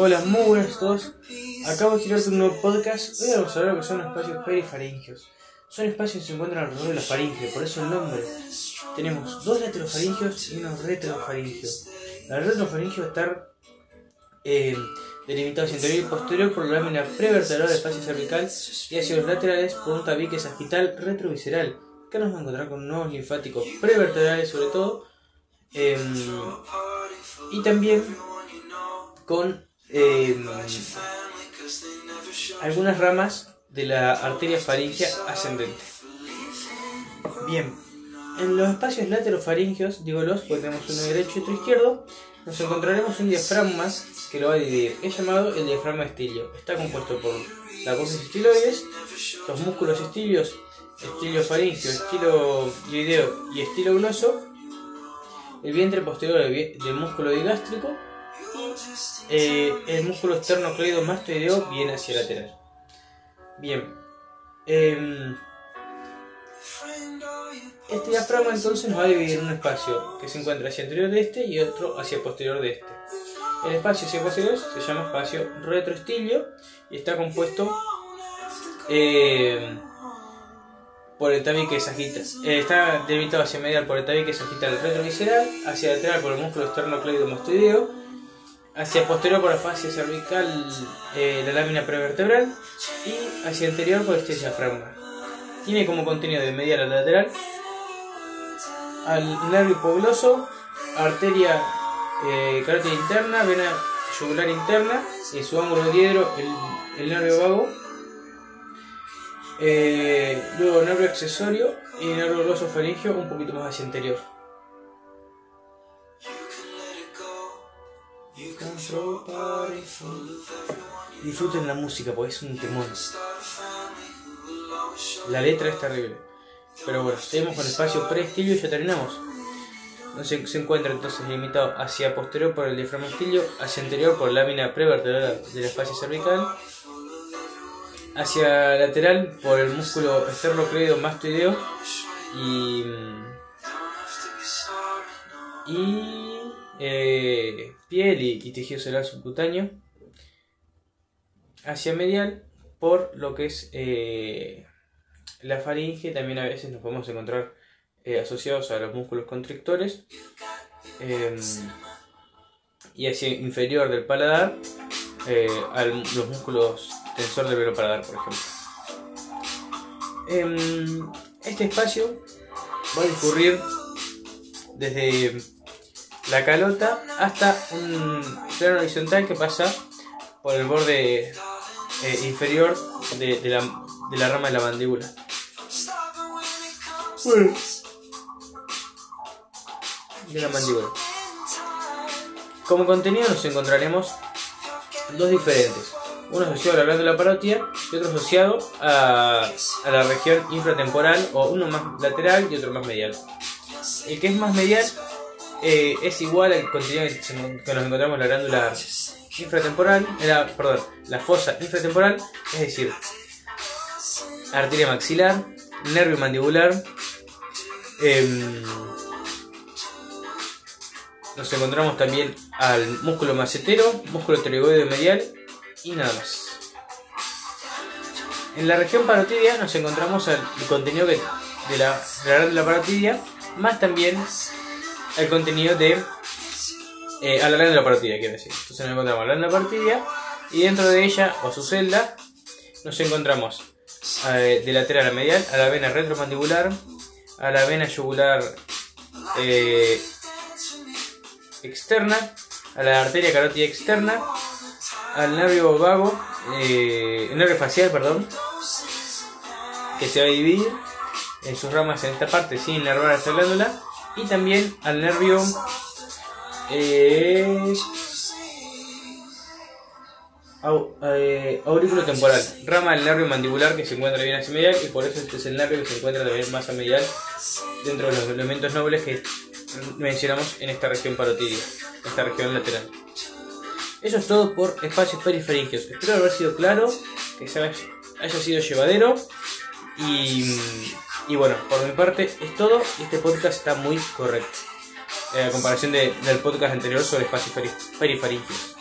Hola, muy buenas todos. Acabo de tirarte un nuevo podcast. Hoy vamos a ver lo que son los espacios perifaringios. Son espacios que se encuentran alrededor de la faringe, por eso el nombre. Tenemos dos laterofaringios y uno retrofaringio. La retrofaringio va a estar eh, delimitado hacia interior y posterior por la lámina prevertebral del espacio cervical y hacia los laterales por un tabique sagital retrovisceral. Acá nos vamos a encontrar con nuevos linfáticos prevertebrales sobre todo. eh, y también con eh, algunas ramas de la arteria faringea ascendente. Bien, en los espacios laterofaringios, digo los, porque tenemos uno derecho y otro izquierdo, nos encontraremos un diafragma que lo va a dividir. Es llamado el diafragma estilio. Está compuesto por la apófisis estiloides, los músculos estilios, estilio faringio, estilo glideo y estilo gloso, el vientre posterior del músculo digástrico eh, el músculo externo mastoideo viene hacia lateral. Bien. em, este diafragma entonces nos va a dividir un espacio que se encuentra hacia anterior de este y otro hacia posterior de este. El espacio hacia posterior se llama espacio retroestilio y está compuesto em, por el tabique sagital. eh, está delimitado hacia medial por el tabique sagital retrovisceral, hacia lateral por el músculo externo mastoideo hacia posterior por la fascia cervical eh, la lámina prevertebral y hacia anterior por este diafragma. Tiene como contenido de medial a lateral al nervio hipogloso, arteria eh, carótida interna, vena yugular interna y su ángulo diedro el, el nervio vago. Eh, luego nervio accesorio y nervio gloso faringio un poquito más hacia anterior. Disfruten la música porque es un temor. La letra es terrible. Pero bueno, seguimos con espacio preestilio y ya terminamos. Entonces, se encuentra entonces limitado hacia posterior por el diafragma estilio, hacia anterior por la lámina prevertebral del espacio cervical, hacia lateral por el músculo esternocleidomastoideo y y eh, piel y, y tejido celular subcutáneo hacia medial por lo que es eh, la faringe. También a veces nos podemos encontrar eh, asociados a los músculos constrictores eh, y hacia inferior del paladar a los músculos tensor del velo paladar por ejemplo. Em, este espacio va a discurrir desde la calota hasta un plano horizontal que pasa por el borde eh, inferior de, de la, de la rama de la mandíbula. De la mandíbula. Como contenido nos encontraremos dos diferentes. Uno asociado a la glándula parótida y otro asociado a, a la región infratemporal o uno más lateral y otro más medial. El que es más medial eh, es igual al contenido que, nos encontramos en la glándula infratemporal, en la, perdón, la fosa infratemporal, es decir, arteria maxilar, nervio mandibular, em, nos encontramos también al músculo macetero, músculo pterygoide medial y nada más. En la región parotidia nos encontramos al contenido que- de la glándula parotidia, más también el contenido de eh, a la parotidia, quiero decir. Entonces nos encontramos la glándula parotidia y dentro de ella o su celda nos encontramos eh, de lateral a medial a la vena retromandibular, a la vena yugular eh, externa, a la arteria carótida externa, al nervio vago, eh, el nervio facial, perdón, que se va a dividir en sus ramas en esta parte sin inervar esta glándula y también al nervio eh, au- eh, aurículo temporal, rama del nervio mandibular que se encuentra bien hacia medial y por eso este es el nervio que se encuentra también más a medial dentro de los elementos nobles que mencionamos en esta región parotidia, esta región lateral. Eso es todo por espacios perifaringios. Espero haber sido claro, que haya sido llevadero y, y bueno, por mi parte es todo este podcast está muy correcto. eh, a comparación de- del podcast anterior sobre espacios peri- perifaringios.